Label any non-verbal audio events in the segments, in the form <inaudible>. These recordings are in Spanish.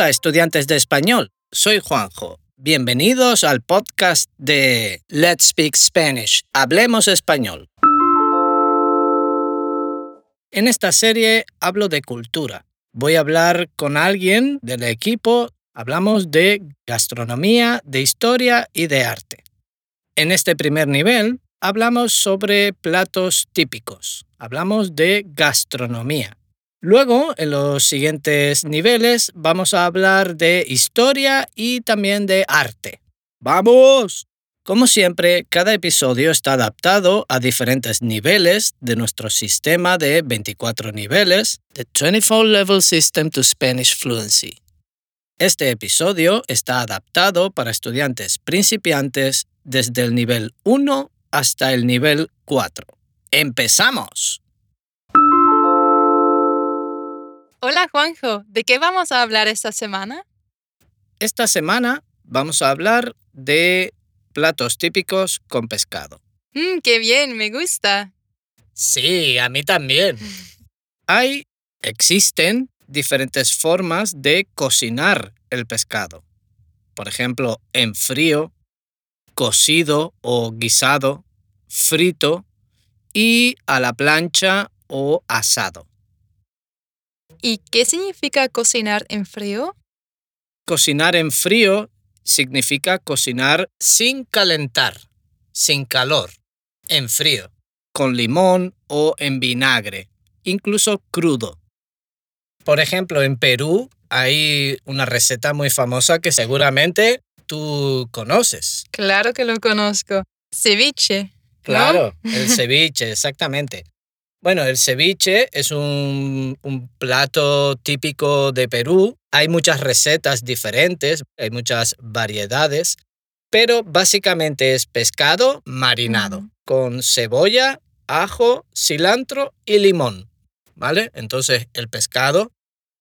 Hola estudiantes de español, soy Juanjo. Bienvenidos al podcast de Let's Speak Spanish, Hablemos Español. En esta serie hablo de cultura. Voy a hablar con alguien del equipo, hablamos de gastronomía, de historia y de arte. En este primer nivel hablamos sobre platos típicos, hablamos de gastronomía. Luego, en los siguientes niveles, vamos a hablar de historia y también de arte. ¡Vamos! Como siempre, cada episodio está adaptado a diferentes niveles de nuestro sistema de 24 niveles, The 24 Level System to Spanish Fluency. Este episodio está adaptado para estudiantes principiantes desde el nivel 1 hasta el nivel 4. ¡Empezamos! Hola Juanjo, ¿de qué vamos a hablar esta semana? Esta semana vamos a hablar de platos típicos con pescado. Mmm, qué bien, me gusta. Sí, a mí también. <laughs> Hay, existen diferentes formas de cocinar el pescado. Por ejemplo, en frío, cocido o guisado, frito y a la plancha o asado. ¿Y qué significa cocinar en frío? Cocinar en frío significa cocinar sin calentar, sin calor, en frío, con limón o en vinagre, incluso crudo. Por ejemplo, en Perú hay una receta muy famosa que seguramente tú conoces. Claro que lo conozco. Ceviche. ¿no? Claro, el ceviche, exactamente. Bueno, el ceviche es un, un, plato típico de Perú. Hay muchas recetas diferentes, hay muchas variedades, pero básicamente es pescado marinado con cebolla, ajo, cilantro y limón. ¿Vale? Entonces el pescado,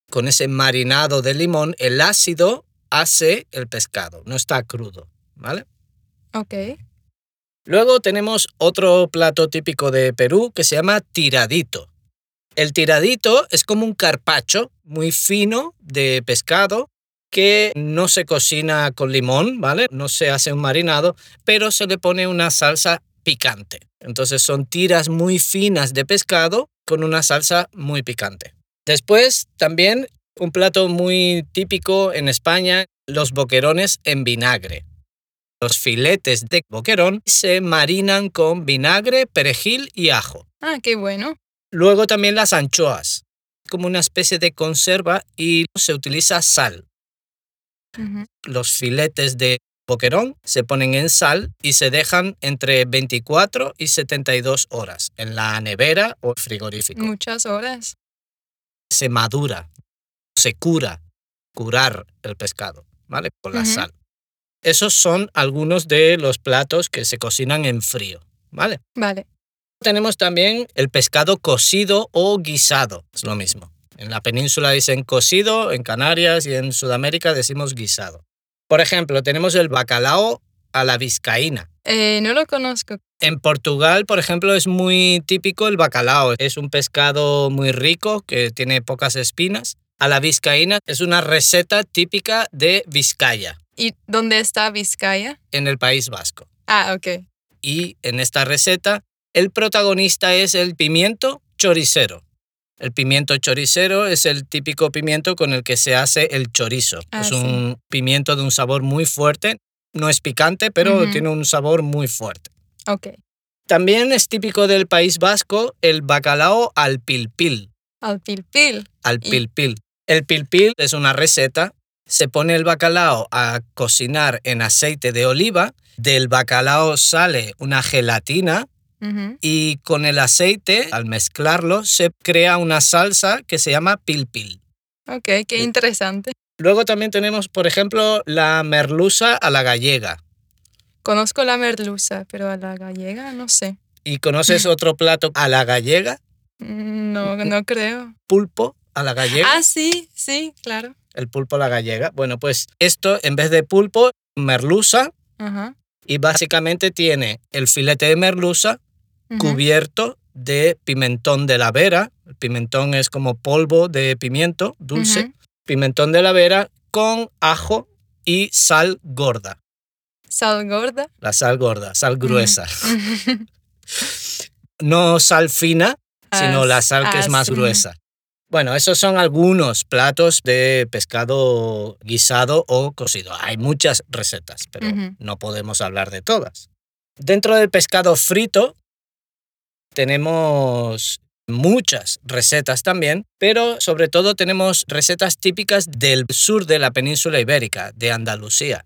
con ese marinado de limón, el ácido hace el pescado, no está crudo. ¿Vale? Ok. Luego tenemos otro plato típico de Perú que se llama tiradito. El tiradito es como un carpacho muy fino de pescado que no se cocina con limón, ¿vale? No se hace un marinado, pero se le pone una salsa picante. Entonces son tiras muy finas de pescado con una salsa muy picante. Después también un plato muy típico en España, los boquerones en vinagre. Los filetes de boquerón se marinan con vinagre, perejil y ajo. Ah, qué bueno. Luego también las anchoas, como una especie de conserva y se utiliza sal. Los filetes de boquerón se ponen en sal y se dejan entre 24 y 72 horas en la nevera o frigorífico. Muchas horas. Se madura, se cura, curar el pescado, ¿vale? Con la sal. Esos son algunos de los platos que se cocinan en frío, ¿vale? Vale. Tenemos también el pescado cocido o guisado, es lo mismo. En la península dicen cocido, en Canarias y en Sudamérica decimos guisado. Por ejemplo, tenemos el bacalao a la vizcaína. Eh, no lo conozco. En Portugal, por ejemplo, es muy típico el bacalao. Es un pescado muy rico que tiene pocas espinas. A la vizcaína es una receta típica de Vizcaya, ¿Y dónde está Vizcaya? en el País Vasco. Ah, ok. y en esta receta el protagonista es el pimiento choricero. El pimiento choricero es el típico pimiento con el que se hace el chorizo. Ah, es sí. un pimiento de un sabor muy fuerte. No es picante, pero tiene un sabor muy fuerte. Ok. También es típico del País Vasco el bacalao al pilpil. Al pilpil. Al pilpil. El pilpil es una receta. Se pone el bacalao a cocinar en aceite de oliva. Del bacalao sale una gelatina y con el aceite, al mezclarlo, se crea una salsa que se llama pilpil. Ok, qué Sí. interesante. Luego también tenemos, por ejemplo, la merluza a la gallega. Conozco la merluza, pero a la gallega no sé. ¿Y conoces <laughs> otro plato a la gallega? Mm, No, no creo. Pulpo a la gallega. Ah, sí, sí, claro. El pulpo a la gallega. Bueno, pues esto en vez de pulpo, merluza. Y básicamente tiene el filete de merluza cubierto de pimentón de la vera. El pimentón es como polvo de pimiento dulce. Pimentón de la vera con ajo y sal gorda. Sal gorda. La sal gorda, sal gruesa. <laughs> no sal fina, sino la sal que es más sí. gruesa. Bueno, esos son algunos platos de pescado guisado o cocido. Hay muchas recetas, pero no podemos hablar de todas. Dentro del pescado frito tenemos muchas recetas también, pero sobre todo tenemos recetas típicas del sur de la península ibérica, de Andalucía.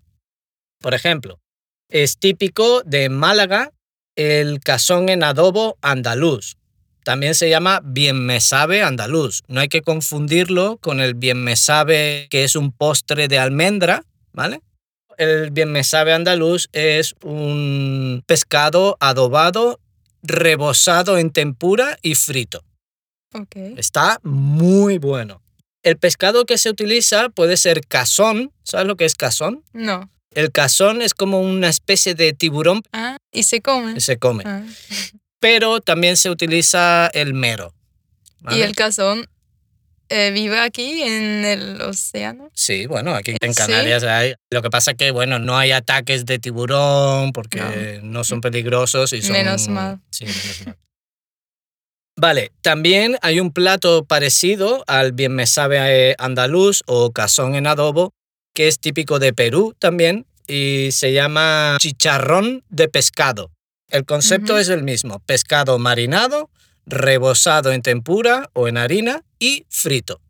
Por ejemplo, es típico de Málaga el cazón en adobo andaluz. También se llama bien me sabe andaluz. No hay que confundirlo con el bien me sabe que es un postre de almendra, ¿vale? El bien me sabe andaluz es un pescado adobado, rebozado en tempura y frito. Ok. Está muy bueno. El pescado que se utiliza puede ser cazón. ¿Sabes lo que es cazón? No. El cazón es como una especie de tiburón Ah, y se come. se come. Ah. <laughs> Pero también se utiliza el mero. Y ¿vale? el cazón eh, vive aquí en el océano. Sí, bueno, aquí en Sí. Canarias hay. Lo que pasa que, bueno, no hay ataques de tiburón porque no, son peligrosos y son. Menos mal. Sí, menos mal. Vale, también hay un plato parecido al bien me sabe eh, andaluz o cazón en adobo, que es típico de Perú también y se llama chicharrón de pescado. El concepto es el mismo, pescado marinado, rebozado en tempura o en harina y frito.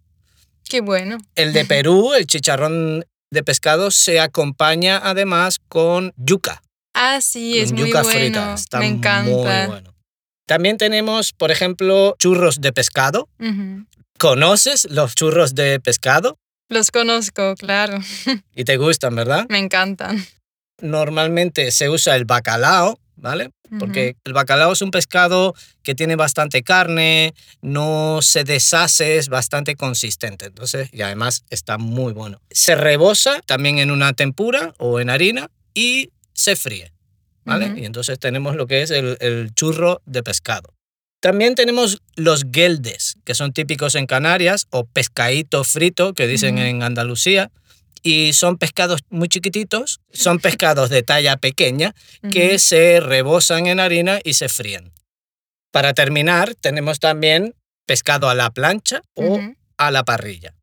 Qué bueno. El de <laughs> Perú, el chicharrón de pescado, se acompaña además con yuca. Ah, sí, es muy yuca bueno. frita. Está Me encanta. muy bueno. También tenemos, por ejemplo, churros de pescado. ¿Conoces los churros de pescado? Los conozco, claro. <laughs> Y te gustan, ¿verdad? Me encantan. Normalmente se usa el bacalao, ¿vale? Porque el bacalao es un pescado que tiene bastante carne, no se deshace, es bastante consistente. Entonces, y además está muy bueno. Se rebosa también en una tempura o en harina y se fríe, ¿vale? Y entonces tenemos lo que es el, el churro de pescado. También tenemos los gueldes, que son típicos en Canarias, o pescadito frito, que dicen en Andalucía. Y son pescados muy chiquititos, son <laughs> pescados de talla pequeña que se rebosan en harina y se fríen. Para terminar, tenemos también pescado a la plancha o a la parrilla.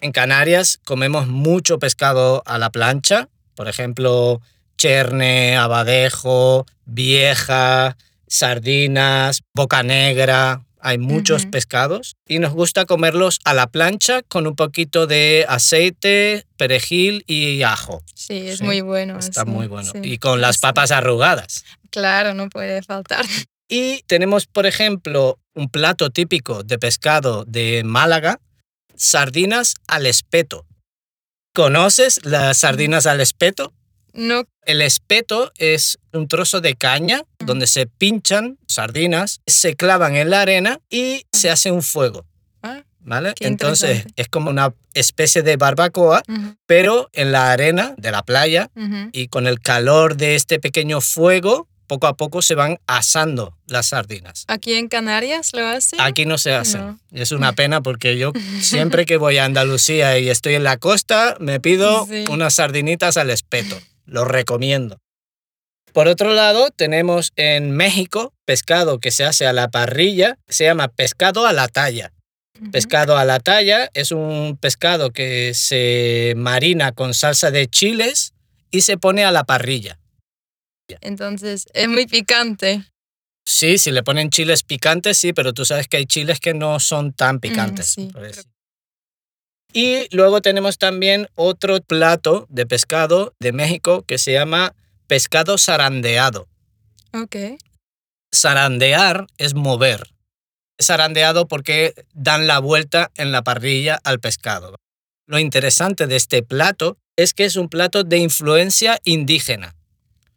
En Canarias comemos mucho pescado a la plancha, por ejemplo, cherne, abadejo, vieja, sardinas, boca negra. Hay muchos pescados y nos gusta comerlos a la plancha con un poquito de aceite, perejil y ajo. Sí, es Sí, muy bueno. Está sí, muy bueno. sí. Y con las papas arrugadas. Claro, no puede faltar. Y tenemos, por ejemplo, un plato típico de pescado de Málaga, sardinas al espeto. ¿Conoces las sardinas al espeto? No, El espeto es un trozo de caña donde se pinchan sardinas, se clavan en la arena y se hace un fuego. Ah, ¿Vale? Entonces es como una especie de barbacoa, pero en la arena de la playa y con el calor de este pequeño fuego, poco a poco se van asando las sardinas. Aquí en Canarias lo hacen. Aquí no se hacen. No. Es una pena porque yo <laughs> siempre que voy a Andalucía y estoy en la costa, me pido Sí. unas sardinitas al espeto. Lo recomiendo. Por otro lado, tenemos en México pescado que se hace a la parrilla, se llama pescado a la talla. Pescado a la talla es un pescado que se marina con salsa de chiles y se pone a la parrilla. Entonces, es muy picante. Sí, si le ponen chiles picantes, sí, pero tú sabes que hay chiles que no son tan picantes. sí. Y luego tenemos también otro plato de pescado de México que se llama pescado zarandeado. Ok. Zarandear es mover. Zarandeado porque dan la vuelta en la parrilla al pescado. Lo interesante de este plato es que es un plato de influencia indígena.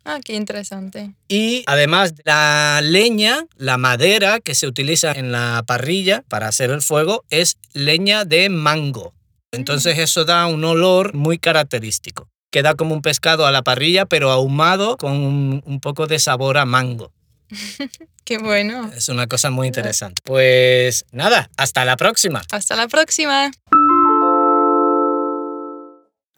Ah, qué interesante. Y además la leña, la madera que se utiliza en la parrilla para hacer el fuego es leña de mango. Entonces eso da un olor muy característico. Queda como un pescado a la parrilla pero ahumado con un, un poco de sabor a mango. <laughs> Qué bueno. Es una cosa muy interesante. Pues nada, hasta la próxima. Hasta la próxima.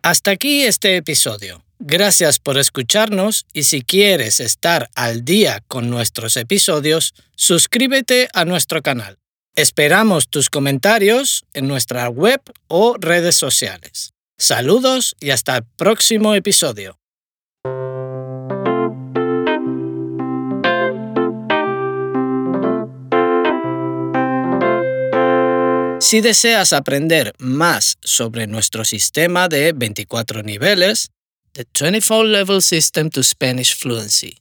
Hasta aquí este episodio. Gracias por escucharnos y si quieres estar al día con nuestros episodios, suscríbete a nuestro canal. Esperamos tus comentarios en nuestra web o redes sociales. Saludos y hasta el próximo episodio. Si deseas aprender más sobre nuestro sistema de 24 niveles, The 24 Level System to Spanish Fluency,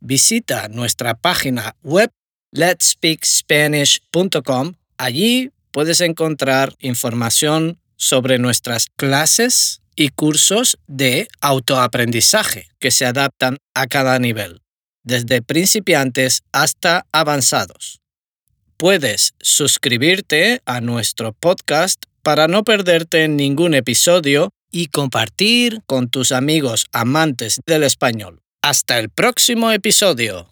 visita nuestra página web letspeakspanish.com. Allí puedes encontrar información sobre nuestras clases y cursos de autoaprendizaje que se adaptan a cada nivel, desde principiantes hasta avanzados. Puedes suscribirte a nuestro podcast para no perderte ningún episodio y compartir con tus amigos amantes del español. Hasta el próximo episodio.